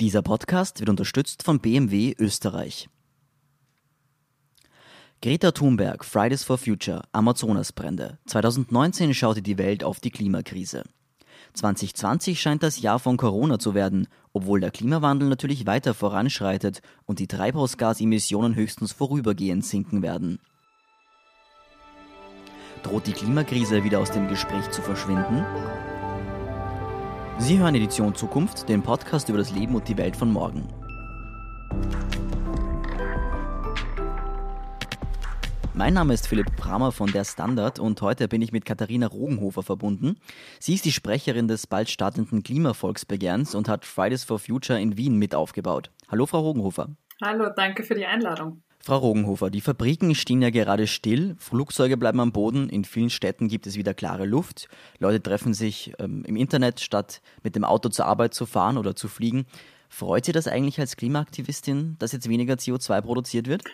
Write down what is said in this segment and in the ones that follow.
Dieser Podcast wird unterstützt von BMW Österreich. Greta Thunberg, Fridays for Future, Amazonasbrände. 2019 schaute die Welt auf die Klimakrise. 2020 scheint das Jahr von Corona zu werden, obwohl der Klimawandel natürlich weiter voranschreitet und die Treibhausgasemissionen höchstens vorübergehend sinken werden. Droht die Klimakrise wieder aus dem Gespräch zu verschwinden? Sie hören Edition Zukunft, den Podcast über das Leben und die Welt von morgen. Mein Name ist Philipp Bramer von der Standard und heute bin ich mit Katharina Rogenhofer verbunden. Sie ist die Sprecherin des bald startenden Klimavolksbegehrens und hat Fridays for Future in Wien mit aufgebaut. Hallo, Frau Rogenhofer. Hallo, danke für die Einladung. Frau Rogenhofer, die Fabriken stehen ja gerade still, Flugzeuge bleiben am Boden, in vielen Städten gibt es wieder klare Luft, Leute treffen sich ähm, im Internet, statt mit dem Auto zur Arbeit zu fahren oder zu fliegen. Freut Sie das eigentlich als Klimaaktivistin, dass jetzt weniger CO2 produziert wird?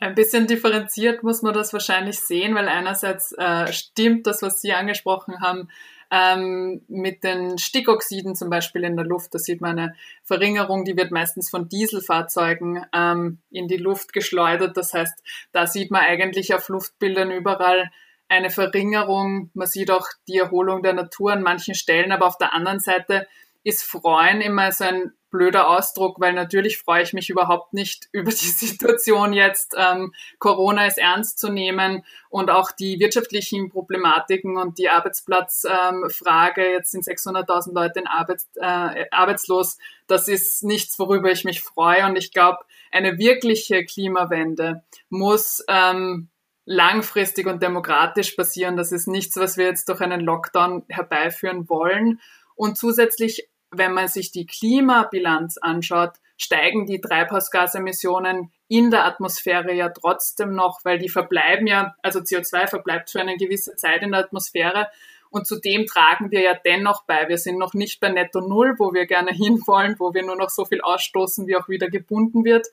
Ein bisschen differenziert muss man das wahrscheinlich sehen, weil einerseits äh, stimmt das, was Sie angesprochen haben, ähm, mit den Stickoxiden zum Beispiel in der Luft. Da sieht man eine Verringerung, die wird meistens von Dieselfahrzeugen ähm, in die Luft geschleudert. Das heißt, da sieht man eigentlich auf Luftbildern überall eine Verringerung. Man sieht auch die Erholung der Natur an manchen Stellen, aber auf der anderen Seite ist Freuen immer so ein blöder Ausdruck, weil natürlich freue ich mich überhaupt nicht über die Situation jetzt. Ähm, Corona ist ernst zu nehmen und auch die wirtschaftlichen Problematiken und die Arbeitsplatzfrage, ähm, jetzt sind 600.000 Leute in Arbeits, äh, arbeitslos, das ist nichts, worüber ich mich freue. Und ich glaube, eine wirkliche Klimawende muss ähm, langfristig und demokratisch passieren. Das ist nichts, was wir jetzt durch einen Lockdown herbeiführen wollen. Und zusätzlich wenn man sich die Klimabilanz anschaut, steigen die Treibhausgasemissionen in der Atmosphäre ja trotzdem noch, weil die verbleiben ja, also CO2 verbleibt für eine gewisse Zeit in der Atmosphäre. Und zudem tragen wir ja dennoch bei. Wir sind noch nicht bei Netto Null, wo wir gerne hinwollen, wo wir nur noch so viel ausstoßen, wie auch wieder gebunden wird.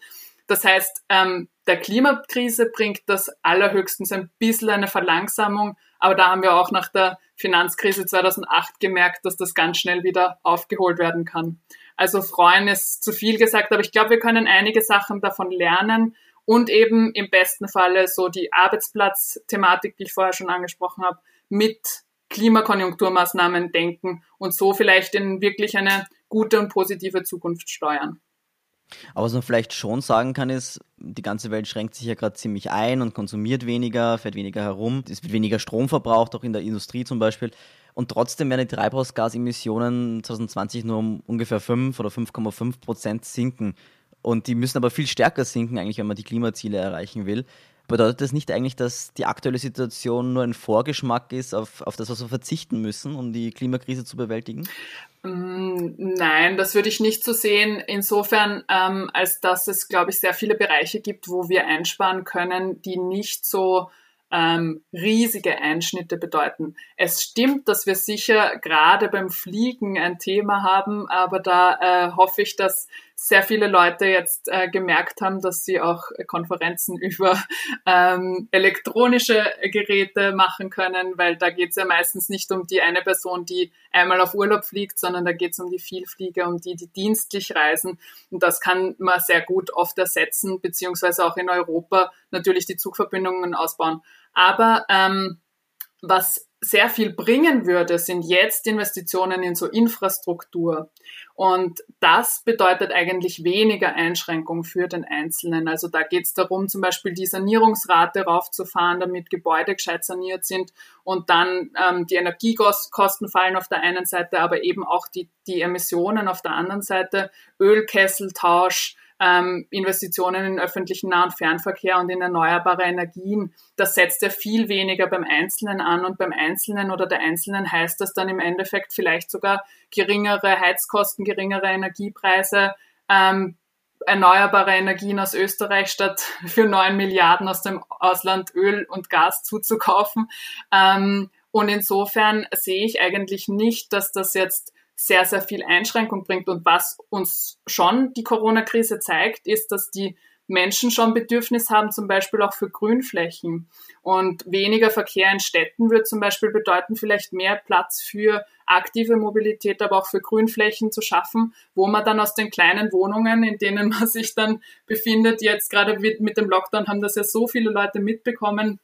Das heißt, ähm, der Klimakrise bringt das allerhöchstens ein bisschen eine Verlangsamung, aber da haben wir auch nach der Finanzkrise 2008 gemerkt, dass das ganz schnell wieder aufgeholt werden kann. Also freuen ist zu viel gesagt, aber ich glaube, wir können einige Sachen davon lernen und eben im besten Falle so die Arbeitsplatzthematik, die ich vorher schon angesprochen habe, mit Klimakonjunkturmaßnahmen denken und so vielleicht in wirklich eine gute und positive Zukunft steuern. Aber was man vielleicht schon sagen kann, ist, die ganze Welt schränkt sich ja gerade ziemlich ein und konsumiert weniger, fährt weniger herum. Es wird weniger Strom verbraucht, auch in der Industrie zum Beispiel. Und trotzdem werden die Treibhausgasemissionen 2020 nur um ungefähr 5 oder 5,5 Prozent sinken. Und die müssen aber viel stärker sinken, eigentlich, wenn man die Klimaziele erreichen will. Bedeutet das nicht eigentlich, dass die aktuelle Situation nur ein Vorgeschmack ist auf, auf das, was wir verzichten müssen, um die Klimakrise zu bewältigen? Mm, nein, das würde ich nicht so sehen. Insofern, ähm, als dass es, glaube ich, sehr viele Bereiche gibt, wo wir einsparen können, die nicht so ähm, riesige Einschnitte bedeuten. Es stimmt, dass wir sicher gerade beim Fliegen ein Thema haben, aber da äh, hoffe ich, dass sehr viele Leute jetzt äh, gemerkt haben, dass sie auch Konferenzen über ähm, elektronische Geräte machen können, weil da geht es ja meistens nicht um die eine Person, die einmal auf Urlaub fliegt, sondern da geht es um die Vielflieger, um die, die dienstlich reisen. Und das kann man sehr gut oft ersetzen, beziehungsweise auch in Europa natürlich die Zugverbindungen ausbauen. Aber ähm, was sehr viel bringen würde, sind jetzt Investitionen in so Infrastruktur. Und das bedeutet eigentlich weniger Einschränkung für den Einzelnen. Also da geht es darum, zum Beispiel die Sanierungsrate raufzufahren, damit Gebäude gescheit saniert sind und dann ähm, die Energiekosten fallen auf der einen Seite, aber eben auch die, die Emissionen auf der anderen Seite, Ölkesseltausch, ähm, Investitionen in öffentlichen Nah- und Fernverkehr und in erneuerbare Energien. Das setzt ja viel weniger beim Einzelnen an und beim Einzelnen oder der Einzelnen heißt das dann im Endeffekt vielleicht sogar geringere Heizkosten, geringere Energiepreise, ähm, erneuerbare Energien aus Österreich statt für neun Milliarden aus dem Ausland Öl und Gas zuzukaufen. Ähm, und insofern sehe ich eigentlich nicht, dass das jetzt sehr, sehr viel Einschränkung bringt. Und was uns schon die Corona-Krise zeigt, ist, dass die Menschen schon Bedürfnis haben, zum Beispiel auch für Grünflächen. Und weniger Verkehr in Städten wird zum Beispiel bedeuten, vielleicht mehr Platz für aktive Mobilität, aber auch für Grünflächen zu schaffen, wo man dann aus den kleinen Wohnungen, in denen man sich dann befindet, jetzt gerade mit dem Lockdown haben das ja so viele Leute mitbekommen,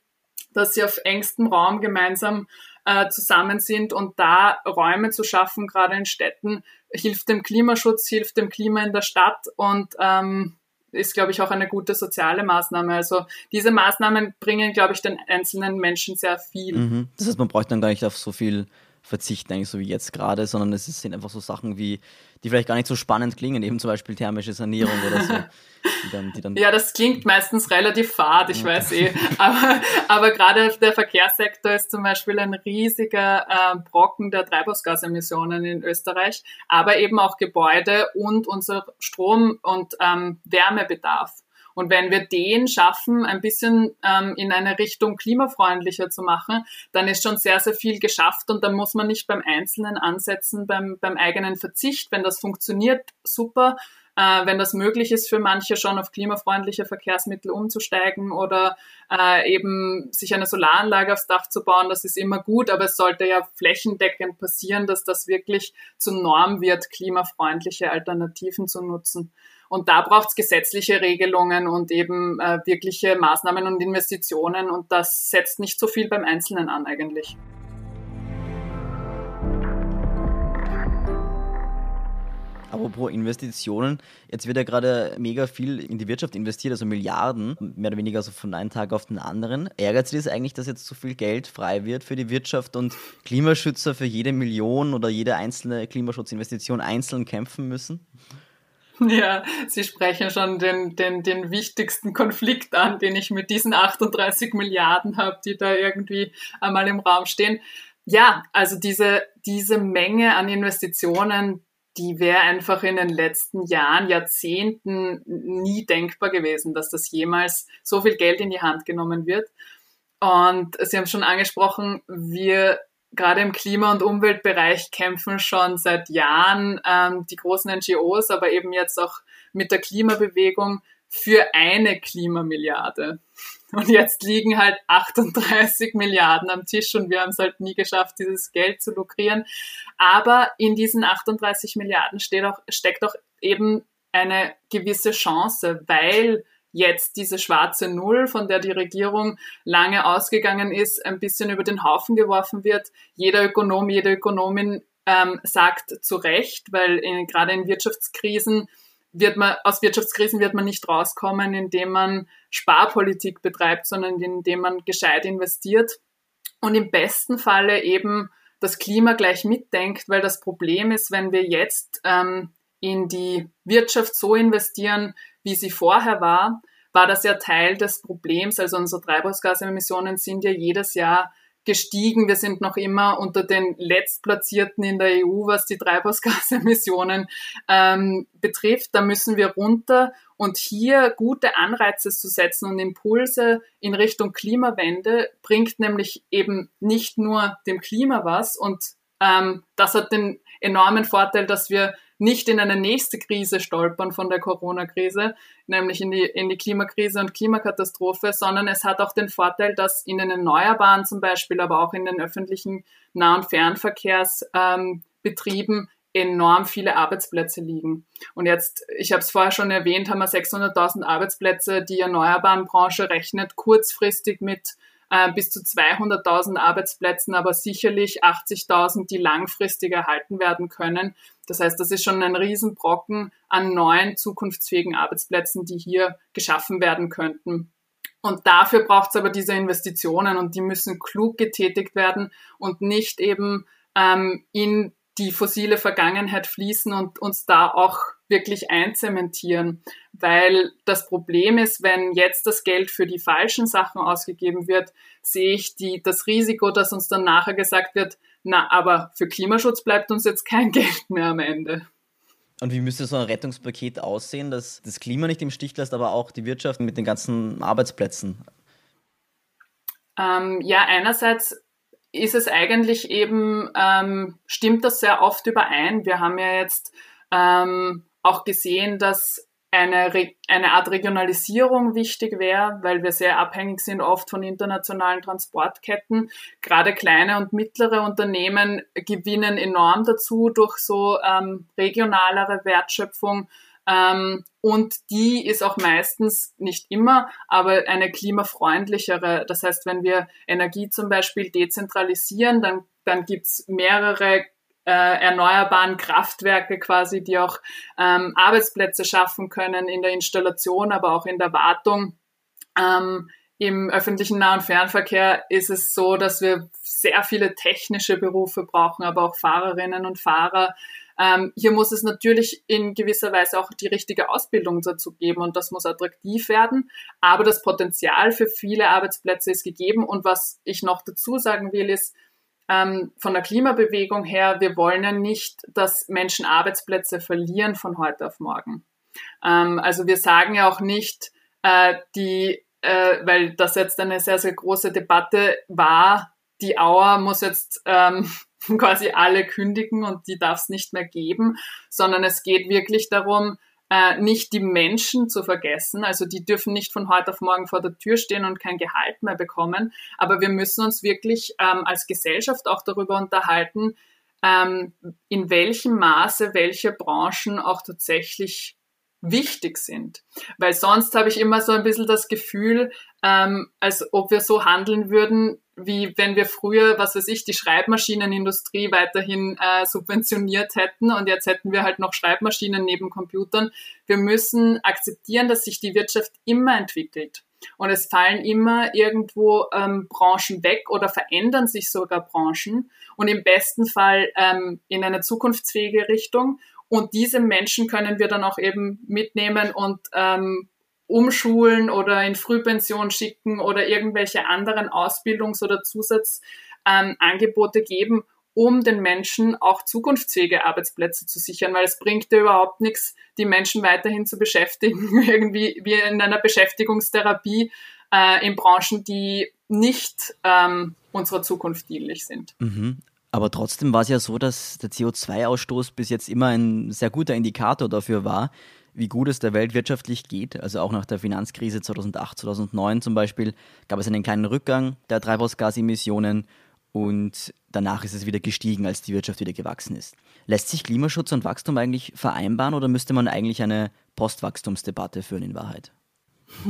dass sie auf engstem Raum gemeinsam äh, zusammen sind und da Räume zu schaffen, gerade in Städten, hilft dem Klimaschutz, hilft dem Klima in der Stadt und ähm, ist, glaube ich, auch eine gute soziale Maßnahme. Also diese Maßnahmen bringen, glaube ich, den einzelnen Menschen sehr viel. Mhm. Das heißt, man braucht dann gar nicht auf so viel verzichten, eigentlich so wie jetzt gerade, sondern es sind einfach so Sachen wie, die vielleicht gar nicht so spannend klingen, eben zum Beispiel thermische Sanierung oder so. Die dann, die dann ja, das klingt meistens relativ fad, ich weiß eh. Aber, aber gerade der Verkehrssektor ist zum Beispiel ein riesiger äh, Brocken der Treibhausgasemissionen in Österreich, aber eben auch Gebäude und unser Strom- und ähm, Wärmebedarf. Und wenn wir den schaffen, ein bisschen ähm, in eine Richtung klimafreundlicher zu machen, dann ist schon sehr, sehr viel geschafft und dann muss man nicht beim Einzelnen ansetzen, beim, beim eigenen Verzicht. Wenn das funktioniert, super. Äh, wenn das möglich ist für manche schon auf klimafreundliche Verkehrsmittel umzusteigen oder äh, eben sich eine Solaranlage aufs Dach zu bauen, das ist immer gut, aber es sollte ja flächendeckend passieren, dass das wirklich zur Norm wird, klimafreundliche Alternativen zu nutzen. Und da braucht es gesetzliche Regelungen und eben äh, wirkliche Maßnahmen und Investitionen. Und das setzt nicht so viel beim Einzelnen an eigentlich. Apropos Investitionen, jetzt wird ja gerade mega viel in die Wirtschaft investiert, also Milliarden, mehr oder weniger so von einem Tag auf den anderen. Ärgert Sie das eigentlich, dass jetzt so viel Geld frei wird für die Wirtschaft und Klimaschützer für jede Million oder jede einzelne Klimaschutzinvestition einzeln kämpfen müssen? Ja, Sie sprechen schon den, den, den wichtigsten Konflikt an, den ich mit diesen 38 Milliarden habe, die da irgendwie einmal im Raum stehen. Ja, also diese, diese Menge an Investitionen, die wäre einfach in den letzten Jahren, Jahrzehnten nie denkbar gewesen, dass das jemals so viel Geld in die Hand genommen wird. Und Sie haben schon angesprochen, wir gerade im Klima- und Umweltbereich kämpfen schon seit Jahren ähm, die großen NGOs, aber eben jetzt auch mit der Klimabewegung für eine Klimamilliarde. Und jetzt liegen halt 38 Milliarden am Tisch und wir haben es halt nie geschafft, dieses Geld zu lukrieren. Aber in diesen 38 Milliarden auch, steckt auch eben eine gewisse Chance, weil jetzt diese schwarze Null, von der die Regierung lange ausgegangen ist, ein bisschen über den Haufen geworfen wird. Jeder Ökonom, jede Ökonomin ähm, sagt zu Recht, weil in, gerade in Wirtschaftskrisen wird man, aus Wirtschaftskrisen wird man nicht rauskommen, indem man Sparpolitik betreibt, sondern indem man gescheit investiert und im besten Falle eben das Klima gleich mitdenkt, weil das Problem ist, wenn wir jetzt ähm, in die Wirtschaft so investieren, wie sie vorher war, war das ja Teil des Problems. Also unsere Treibhausgasemissionen sind ja jedes Jahr gestiegen. Wir sind noch immer unter den Letztplatzierten in der EU, was die Treibhausgasemissionen ähm, betrifft. Da müssen wir runter und hier gute Anreize zu setzen und Impulse in Richtung Klimawende bringt nämlich eben nicht nur dem Klima was und ähm, das hat den enormen Vorteil, dass wir nicht in eine nächste Krise stolpern von der Corona-Krise, nämlich in die, in die Klimakrise und Klimakatastrophe, sondern es hat auch den Vorteil, dass in den Erneuerbaren zum Beispiel, aber auch in den öffentlichen Nah- und Fernverkehrsbetrieben ähm, enorm viele Arbeitsplätze liegen. Und jetzt, ich habe es vorher schon erwähnt, haben wir 600.000 Arbeitsplätze. Die Erneuerbarenbranche rechnet kurzfristig mit äh, bis zu 200.000 Arbeitsplätzen, aber sicherlich 80.000, die langfristig erhalten werden können. Das heißt, das ist schon ein Riesenbrocken an neuen zukunftsfähigen Arbeitsplätzen, die hier geschaffen werden könnten. Und dafür braucht es aber diese Investitionen und die müssen klug getätigt werden und nicht eben ähm, in die fossile Vergangenheit fließen und uns da auch wirklich einzementieren. Weil das Problem ist, wenn jetzt das Geld für die falschen Sachen ausgegeben wird, sehe ich die, das Risiko, dass uns dann nachher gesagt wird, na, aber für Klimaschutz bleibt uns jetzt kein Geld mehr am Ende. Und wie müsste so ein Rettungspaket aussehen, dass das Klima nicht im Stich lässt, aber auch die Wirtschaft mit den ganzen Arbeitsplätzen? Ähm, ja, einerseits ist es eigentlich eben, ähm, stimmt das sehr oft überein. Wir haben ja jetzt ähm, auch gesehen, dass eine, eine Art Regionalisierung wichtig wäre, weil wir sehr abhängig sind oft von internationalen Transportketten. Gerade kleine und mittlere Unternehmen gewinnen enorm dazu durch so ähm, regionalere Wertschöpfung. Ähm, und die ist auch meistens, nicht immer, aber eine klimafreundlichere. Das heißt, wenn wir Energie zum Beispiel dezentralisieren, dann, dann gibt's mehrere äh, erneuerbaren Kraftwerke quasi, die auch ähm, Arbeitsplätze schaffen können in der Installation, aber auch in der Wartung. Ähm, Im öffentlichen Nah- und Fernverkehr ist es so, dass wir sehr viele technische Berufe brauchen, aber auch Fahrerinnen und Fahrer. Ähm, hier muss es natürlich in gewisser Weise auch die richtige Ausbildung dazu geben und das muss attraktiv werden. Aber das Potenzial für viele Arbeitsplätze ist gegeben. Und was ich noch dazu sagen will, ist, ähm, von der Klimabewegung her, wir wollen ja nicht, dass Menschen Arbeitsplätze verlieren von heute auf morgen. Ähm, also wir sagen ja auch nicht, äh, die, äh, weil das jetzt eine sehr, sehr große Debatte war, die Auer muss jetzt ähm, quasi alle kündigen und die darf es nicht mehr geben, sondern es geht wirklich darum, äh, nicht die Menschen zu vergessen. Also die dürfen nicht von heute auf morgen vor der Tür stehen und kein Gehalt mehr bekommen. Aber wir müssen uns wirklich ähm, als Gesellschaft auch darüber unterhalten, ähm, in welchem Maße welche Branchen auch tatsächlich wichtig sind. Weil sonst habe ich immer so ein bisschen das Gefühl, ähm, als ob wir so handeln würden, wie wenn wir früher, was weiß ich, die Schreibmaschinenindustrie weiterhin äh, subventioniert hätten und jetzt hätten wir halt noch Schreibmaschinen neben Computern. Wir müssen akzeptieren, dass sich die Wirtschaft immer entwickelt. Und es fallen immer irgendwo ähm, Branchen weg oder verändern sich sogar Branchen und im besten Fall ähm, in eine zukunftsfähige Richtung. Und diese Menschen können wir dann auch eben mitnehmen und ähm, umschulen oder in Frühpension schicken oder irgendwelche anderen Ausbildungs- oder Zusatzangebote ähm, geben, um den Menschen auch zukunftsfähige Arbeitsplätze zu sichern, weil es bringt ja überhaupt nichts, die Menschen weiterhin zu beschäftigen, irgendwie wie in einer Beschäftigungstherapie äh, in Branchen, die nicht ähm, unserer Zukunft dienlich sind. Mhm. Aber trotzdem war es ja so, dass der CO2-Ausstoß bis jetzt immer ein sehr guter Indikator dafür war, wie gut es der Welt wirtschaftlich geht. Also auch nach der Finanzkrise 2008, 2009 zum Beispiel gab es einen kleinen Rückgang der Treibhausgasemissionen und danach ist es wieder gestiegen, als die Wirtschaft wieder gewachsen ist. Lässt sich Klimaschutz und Wachstum eigentlich vereinbaren oder müsste man eigentlich eine Postwachstumsdebatte führen in Wahrheit?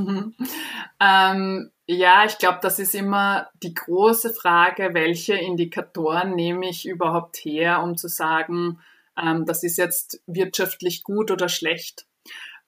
ähm, ja, ich glaube, das ist immer die große Frage, welche Indikatoren nehme ich überhaupt her, um zu sagen, ähm, das ist jetzt wirtschaftlich gut oder schlecht.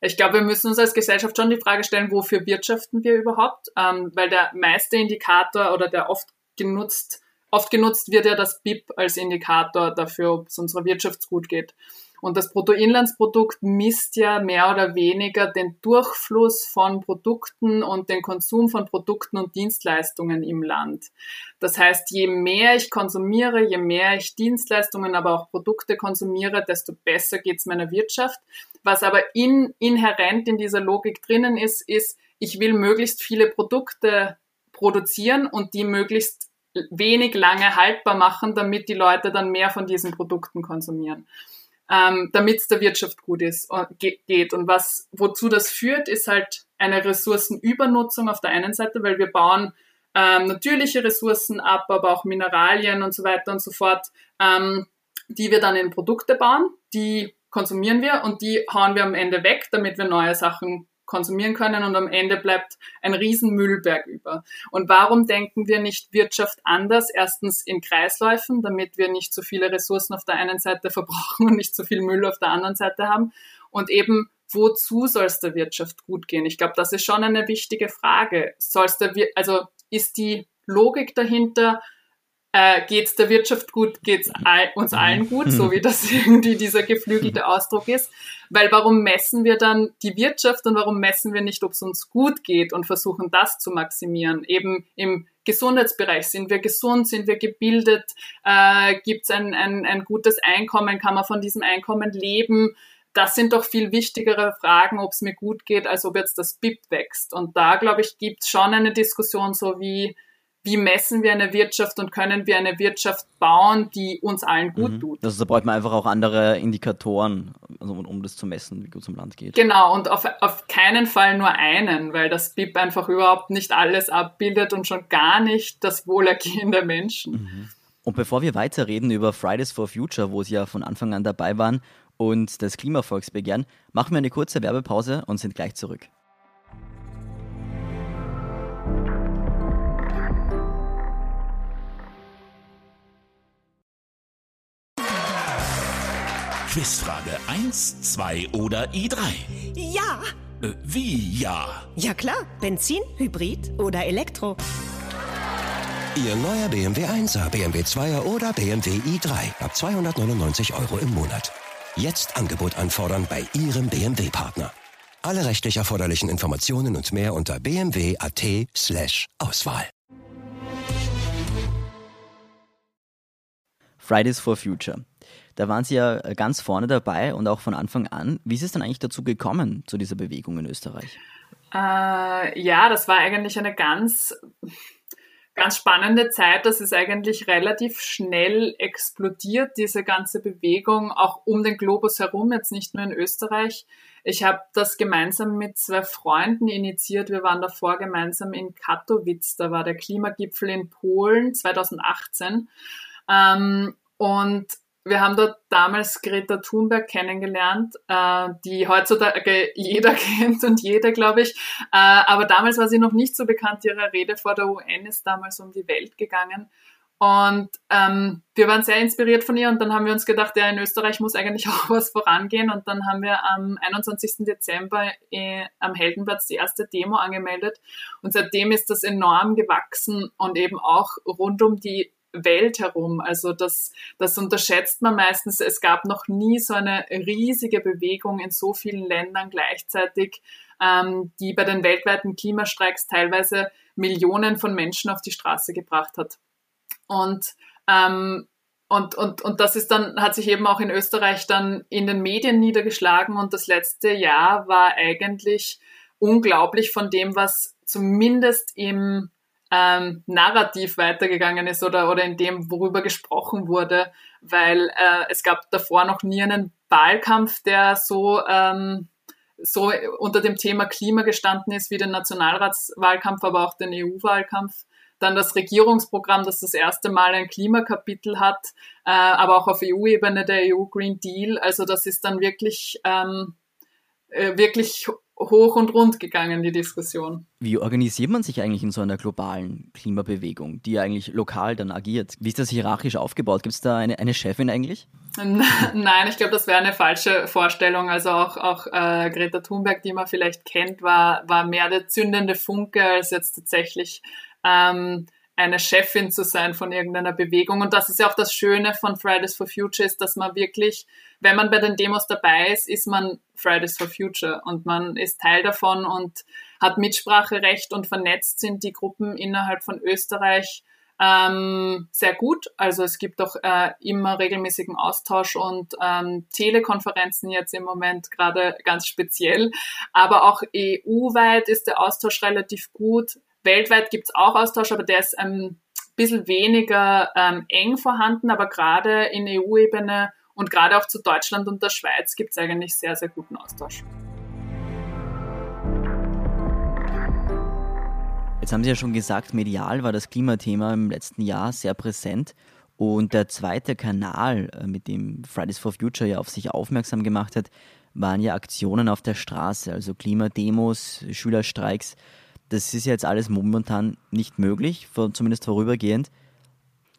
Ich glaube, wir müssen uns als Gesellschaft schon die Frage stellen, wofür wirtschaften wir überhaupt? Ähm, weil der meiste Indikator oder der oft genutzt, oft genutzt wird ja das BIP als Indikator dafür, ob es unserer Wirtschaft gut geht. Und das Bruttoinlandsprodukt misst ja mehr oder weniger den Durchfluss von Produkten und den Konsum von Produkten und Dienstleistungen im Land. Das heißt, je mehr ich konsumiere, je mehr ich Dienstleistungen, aber auch Produkte konsumiere, desto besser geht es meiner Wirtschaft. Was aber in, inhärent in dieser Logik drinnen ist, ist, ich will möglichst viele Produkte produzieren und die möglichst wenig lange haltbar machen, damit die Leute dann mehr von diesen Produkten konsumieren ähm, damit es der Wirtschaft gut ist, geht. Und was, wozu das führt, ist halt eine Ressourcenübernutzung auf der einen Seite, weil wir bauen ähm, natürliche Ressourcen ab, aber auch Mineralien und so weiter und so fort, ähm, die wir dann in Produkte bauen, die konsumieren wir und die hauen wir am Ende weg, damit wir neue Sachen konsumieren können und am Ende bleibt ein riesen Müllberg über. Und warum denken wir nicht Wirtschaft anders? Erstens in Kreisläufen, damit wir nicht so viele Ressourcen auf der einen Seite verbrauchen und nicht so viel Müll auf der anderen Seite haben. Und eben, wozu soll es der Wirtschaft gut gehen? Ich glaube, das ist schon eine wichtige Frage. Soll es der, also ist die Logik dahinter, äh, geht es der Wirtschaft gut, geht es all, uns allen gut, so wie das irgendwie dieser geflügelte Ausdruck ist. Weil warum messen wir dann die Wirtschaft und warum messen wir nicht, ob es uns gut geht und versuchen das zu maximieren? Eben im Gesundheitsbereich, sind wir gesund, sind wir gebildet, äh, gibt es ein, ein, ein gutes Einkommen, kann man von diesem Einkommen leben? Das sind doch viel wichtigere Fragen, ob es mir gut geht, als ob jetzt das BIP wächst. Und da, glaube ich, gibt es schon eine Diskussion, so wie wie messen wir eine Wirtschaft und können wir eine Wirtschaft bauen, die uns allen gut mhm. tut. Also da braucht man einfach auch andere Indikatoren, also um das zu messen, wie gut es im Land geht. Genau, und auf, auf keinen Fall nur einen, weil das BIP einfach überhaupt nicht alles abbildet und schon gar nicht das Wohlergehen der Menschen. Mhm. Und bevor wir weiterreden über Fridays for Future, wo Sie ja von Anfang an dabei waren, und das Klimavolksbegehren, machen wir eine kurze Werbepause und sind gleich zurück. Quizfrage 1, 2 oder i3? Ja. Äh, wie ja? Ja klar, Benzin, Hybrid oder Elektro. Ihr neuer BMW 1er, BMW 2er oder BMW i3 ab 299 Euro im Monat. Jetzt Angebot anfordern bei Ihrem BMW-Partner. Alle rechtlich erforderlichen Informationen und mehr unter bmw.at slash Auswahl. Fridays for Future. Da waren Sie ja ganz vorne dabei und auch von Anfang an. Wie ist es denn eigentlich dazu gekommen, zu dieser Bewegung in Österreich? Äh, ja, das war eigentlich eine ganz, ganz spannende Zeit. Das ist eigentlich relativ schnell explodiert, diese ganze Bewegung, auch um den Globus herum, jetzt nicht nur in Österreich. Ich habe das gemeinsam mit zwei Freunden initiiert. Wir waren davor gemeinsam in Katowice. Da war der Klimagipfel in Polen 2018. Ähm, und wir haben dort damals Greta Thunberg kennengelernt, äh, die heutzutage jeder kennt und jeder, glaube ich. Äh, aber damals war sie noch nicht so bekannt. Ihre Rede vor der UN ist damals um die Welt gegangen. Und ähm, wir waren sehr inspiriert von ihr und dann haben wir uns gedacht, ja, in Österreich muss eigentlich auch was vorangehen. Und dann haben wir am 21. Dezember äh, am Heldenplatz die erste Demo angemeldet. Und seitdem ist das enorm gewachsen und eben auch rund um die Welt herum. Also das, das unterschätzt man meistens. Es gab noch nie so eine riesige Bewegung in so vielen Ländern gleichzeitig, ähm, die bei den weltweiten Klimastreiks teilweise Millionen von Menschen auf die Straße gebracht hat. Und ähm, und, und, und das ist dann, hat sich eben auch in Österreich dann in den Medien niedergeschlagen und das letzte Jahr war eigentlich unglaublich von dem, was zumindest im ähm, Narrativ weitergegangen ist oder, oder in dem, worüber gesprochen wurde, weil äh, es gab davor noch nie einen Wahlkampf, der so, ähm, so unter dem Thema Klima gestanden ist wie den Nationalratswahlkampf, aber auch den EU-Wahlkampf. Dann das Regierungsprogramm, das das erste Mal ein Klimakapitel hat, äh, aber auch auf EU-Ebene der EU Green Deal. Also das ist dann wirklich, ähm, äh, wirklich hoch und rund gegangen, die Diskussion. Wie organisiert man sich eigentlich in so einer globalen Klimabewegung, die eigentlich lokal dann agiert? Wie ist das hierarchisch aufgebaut? Gibt es da eine, eine Chefin eigentlich? Nein, ich glaube, das wäre eine falsche Vorstellung. Also auch, auch äh, Greta Thunberg, die man vielleicht kennt, war, war mehr der zündende Funke als jetzt tatsächlich ähm, eine Chefin zu sein von irgendeiner Bewegung. Und das ist ja auch das Schöne von Fridays for Future, ist, dass man wirklich, wenn man bei den Demos dabei ist, ist man Fridays for Future und man ist Teil davon und hat Mitspracherecht und vernetzt sind die Gruppen innerhalb von Österreich ähm, sehr gut. Also es gibt auch äh, immer regelmäßigen Austausch und ähm, Telekonferenzen jetzt im Moment gerade ganz speziell. Aber auch EU-weit ist der Austausch relativ gut. Weltweit gibt es auch Austausch, aber der ist ein bisschen weniger ähm, eng vorhanden, aber gerade in EU-Ebene und gerade auch zu Deutschland und der Schweiz gibt es eigentlich sehr, sehr guten Austausch. Jetzt haben Sie ja schon gesagt, medial war das Klimathema im letzten Jahr sehr präsent. Und der zweite Kanal, äh, mit dem Fridays for Future ja auf sich aufmerksam gemacht hat, waren ja Aktionen auf der Straße, also Klimademos, Schülerstreiks. Das ist jetzt alles momentan nicht möglich, zumindest vorübergehend.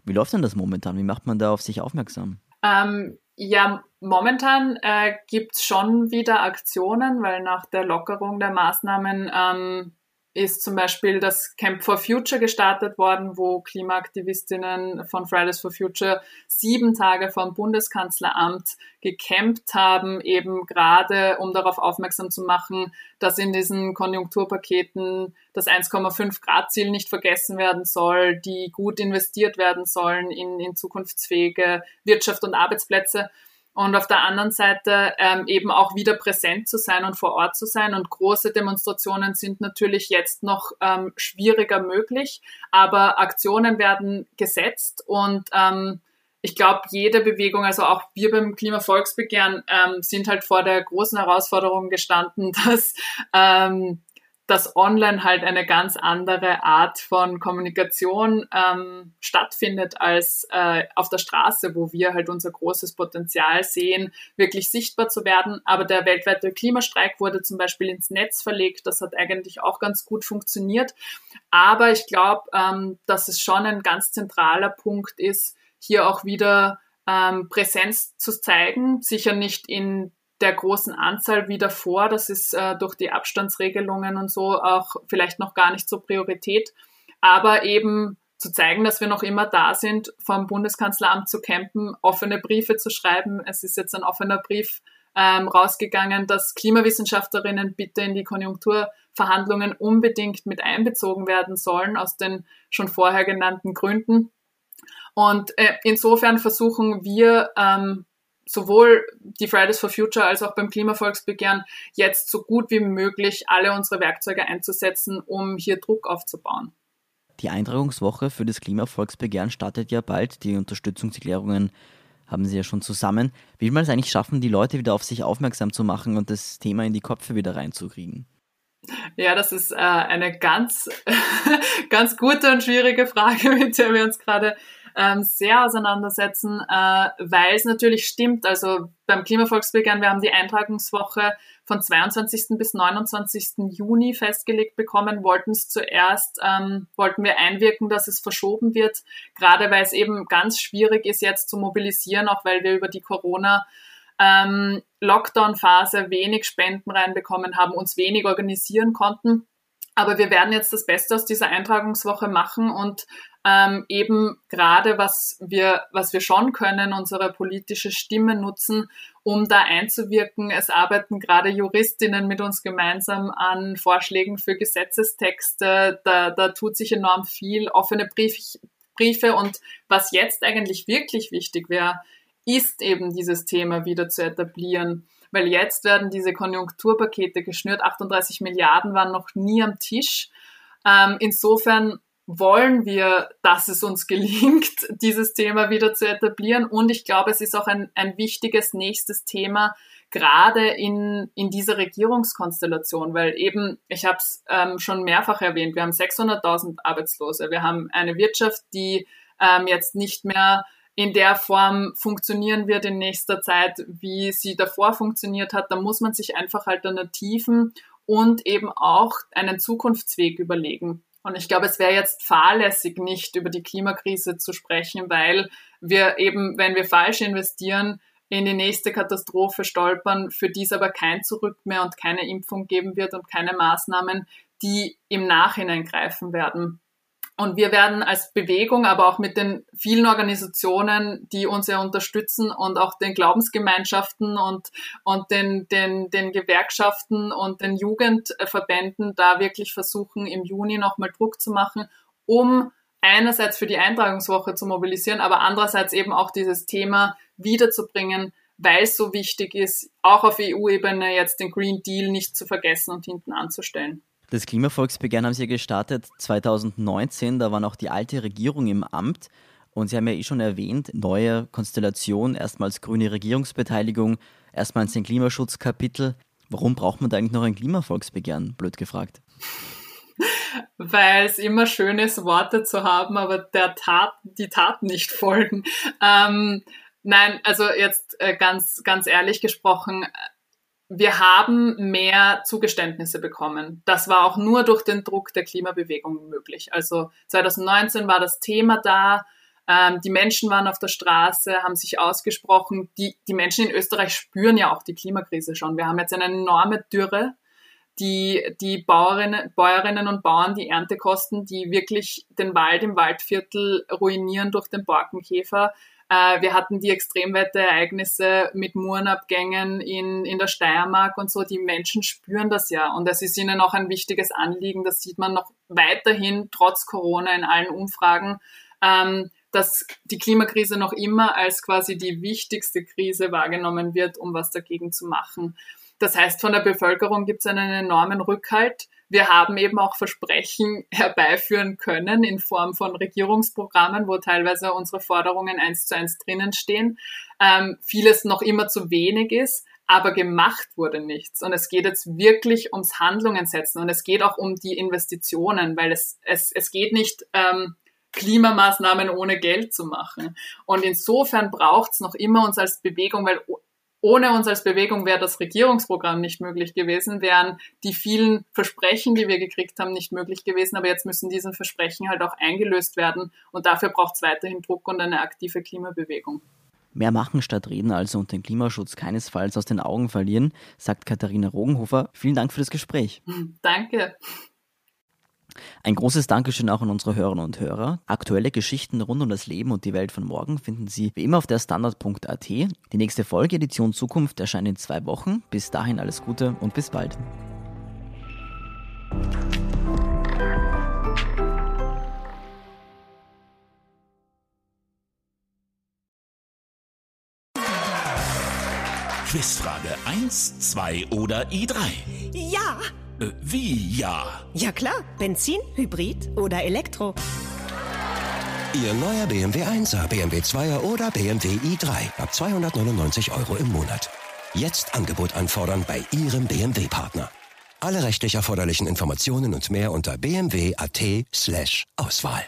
Wie läuft denn das momentan? Wie macht man da auf sich aufmerksam? Ähm, ja, momentan äh, gibt es schon wieder Aktionen, weil nach der Lockerung der Maßnahmen ähm, ist zum Beispiel das Camp for Future gestartet worden, wo Klimaaktivistinnen von Fridays for Future sieben Tage vom Bundeskanzleramt gecampt haben, eben gerade um darauf aufmerksam zu machen, dass in diesen Konjunkturpaketen das 1,5 Grad Ziel nicht vergessen werden soll, die gut investiert werden sollen in, in zukunftsfähige Wirtschaft und Arbeitsplätze. Und auf der anderen Seite ähm, eben auch wieder präsent zu sein und vor Ort zu sein. Und große Demonstrationen sind natürlich jetzt noch ähm, schwieriger möglich, aber Aktionen werden gesetzt und ähm, ich glaube, jede Bewegung, also auch wir beim Klimavolksbegehren, ähm, sind halt vor der großen Herausforderung gestanden, dass ähm, dass online halt eine ganz andere Art von Kommunikation ähm, stattfindet als äh, auf der Straße, wo wir halt unser großes Potenzial sehen, wirklich sichtbar zu werden. Aber der weltweite Klimastreik wurde zum Beispiel ins Netz verlegt. Das hat eigentlich auch ganz gut funktioniert. Aber ich glaube, ähm, dass es schon ein ganz zentraler Punkt ist, hier auch wieder ähm, Präsenz zu zeigen. Sicher nicht in der großen Anzahl wie davor. Das ist äh, durch die Abstandsregelungen und so auch vielleicht noch gar nicht so Priorität. Aber eben zu zeigen, dass wir noch immer da sind, vom Bundeskanzleramt zu campen, offene Briefe zu schreiben. Es ist jetzt ein offener Brief ähm, rausgegangen, dass Klimawissenschaftlerinnen bitte in die Konjunkturverhandlungen unbedingt mit einbezogen werden sollen, aus den schon vorher genannten Gründen. Und äh, insofern versuchen wir ähm, sowohl die Fridays for Future als auch beim Klimavolksbegehren jetzt so gut wie möglich alle unsere Werkzeuge einzusetzen, um hier Druck aufzubauen. Die Eintragungswoche für das Klimavolksbegehren startet ja bald. Die Unterstützungserklärungen haben Sie ja schon zusammen. Wie will man es eigentlich schaffen, die Leute wieder auf sich aufmerksam zu machen und das Thema in die Köpfe wieder reinzukriegen? Ja, das ist äh, eine ganz, ganz gute und schwierige Frage, mit der wir uns gerade ähm, sehr auseinandersetzen, äh, weil es natürlich stimmt. Also beim Klimavolksbegehren, wir haben die Eintragungswoche von 22. bis 29. Juni festgelegt bekommen, wollten es zuerst, ähm, wollten wir einwirken, dass es verschoben wird, gerade weil es eben ganz schwierig ist, jetzt zu mobilisieren, auch weil wir über die Corona ähm, Lockdown-Phase wenig Spenden reinbekommen haben, uns wenig organisieren konnten. Aber wir werden jetzt das Beste aus dieser Eintragungswoche machen und ähm, eben gerade was wir, was wir schon können, unsere politische Stimme nutzen, um da einzuwirken. Es arbeiten gerade Juristinnen mit uns gemeinsam an Vorschlägen für Gesetzestexte. Da, da tut sich enorm viel, offene Brief, Briefe. Und was jetzt eigentlich wirklich wichtig wäre, ist eben dieses Thema wieder zu etablieren weil jetzt werden diese Konjunkturpakete geschnürt. 38 Milliarden waren noch nie am Tisch. Ähm, insofern wollen wir, dass es uns gelingt, dieses Thema wieder zu etablieren. Und ich glaube, es ist auch ein, ein wichtiges nächstes Thema, gerade in, in dieser Regierungskonstellation, weil eben, ich habe es ähm, schon mehrfach erwähnt, wir haben 600.000 Arbeitslose, wir haben eine Wirtschaft, die ähm, jetzt nicht mehr in der Form funktionieren wird in nächster Zeit, wie sie davor funktioniert hat. Da muss man sich einfach Alternativen und eben auch einen Zukunftsweg überlegen. Und ich glaube, es wäre jetzt fahrlässig, nicht über die Klimakrise zu sprechen, weil wir eben, wenn wir falsch investieren, in die nächste Katastrophe stolpern, für die es aber kein Zurück mehr und keine Impfung geben wird und keine Maßnahmen, die im Nachhinein greifen werden. Und wir werden als Bewegung, aber auch mit den vielen Organisationen, die uns ja unterstützen und auch den Glaubensgemeinschaften und, und den, den, den Gewerkschaften und den Jugendverbänden da wirklich versuchen, im Juni nochmal Druck zu machen, um einerseits für die Eintragungswoche zu mobilisieren, aber andererseits eben auch dieses Thema wiederzubringen, weil es so wichtig ist, auch auf EU-Ebene jetzt den Green Deal nicht zu vergessen und hinten anzustellen. Das Klimavolksbegehren haben Sie ja gestartet 2019, da war noch die alte Regierung im Amt. Und Sie haben ja eh schon erwähnt, neue Konstellation, erstmals grüne Regierungsbeteiligung, erstmals ein Klimaschutzkapitel. Warum braucht man da eigentlich noch ein Klimavolksbegehren, blöd gefragt? Weil es immer schön ist, Worte zu haben, aber der Tat, die Taten nicht folgen. Ähm, nein, also jetzt äh, ganz, ganz ehrlich gesprochen, wir haben mehr Zugeständnisse bekommen. Das war auch nur durch den Druck der Klimabewegung möglich. Also 2019 war das Thema da. Ähm, die Menschen waren auf der Straße, haben sich ausgesprochen. Die, die Menschen in Österreich spüren ja auch die Klimakrise schon. Wir haben jetzt eine enorme Dürre. Die, die Bauerinnen, Bäuerinnen und Bauern, die Erntekosten, die wirklich den Wald im Waldviertel ruinieren durch den Borkenkäfer, äh, wir hatten die Extremwetterereignisse mit Murenabgängen in, in der Steiermark und so. Die Menschen spüren das ja. Und es ist ihnen auch ein wichtiges Anliegen. Das sieht man noch weiterhin, trotz Corona in allen Umfragen, ähm, dass die Klimakrise noch immer als quasi die wichtigste Krise wahrgenommen wird, um was dagegen zu machen. Das heißt, von der Bevölkerung gibt es einen enormen Rückhalt. Wir haben eben auch Versprechen herbeiführen können in Form von Regierungsprogrammen, wo teilweise unsere Forderungen eins zu eins drinnen stehen. Ähm, vieles noch immer zu wenig ist, aber gemacht wurde nichts. Und es geht jetzt wirklich ums Handlungen setzen und es geht auch um die Investitionen, weil es, es, es geht nicht, ähm, Klimamaßnahmen ohne Geld zu machen. Und insofern braucht es noch immer uns als Bewegung, weil ohne uns als Bewegung wäre das Regierungsprogramm nicht möglich gewesen, wären die vielen Versprechen, die wir gekriegt haben, nicht möglich gewesen. Aber jetzt müssen diese Versprechen halt auch eingelöst werden. Und dafür braucht es weiterhin Druck und eine aktive Klimabewegung. Mehr machen statt reden also und den Klimaschutz keinesfalls aus den Augen verlieren, sagt Katharina Rogenhofer. Vielen Dank für das Gespräch. Danke. Ein großes Dankeschön auch an unsere Hörerinnen und Hörer. Aktuelle Geschichten rund um das Leben und die Welt von morgen finden Sie wie immer auf der Standard.at. Die nächste Folge Edition Zukunft erscheint in zwei Wochen. Bis dahin alles Gute und bis bald. Quizfrage 1, 2 oder i3? Ja. Äh, wie ja? Ja klar. Benzin, Hybrid oder Elektro. Ihr neuer BMW 1er, BMW 2er oder BMW i3 ab 299 Euro im Monat. Jetzt Angebot anfordern bei Ihrem BMW-Partner. Alle rechtlich erforderlichen Informationen und mehr unter bmw.at slash Auswahl.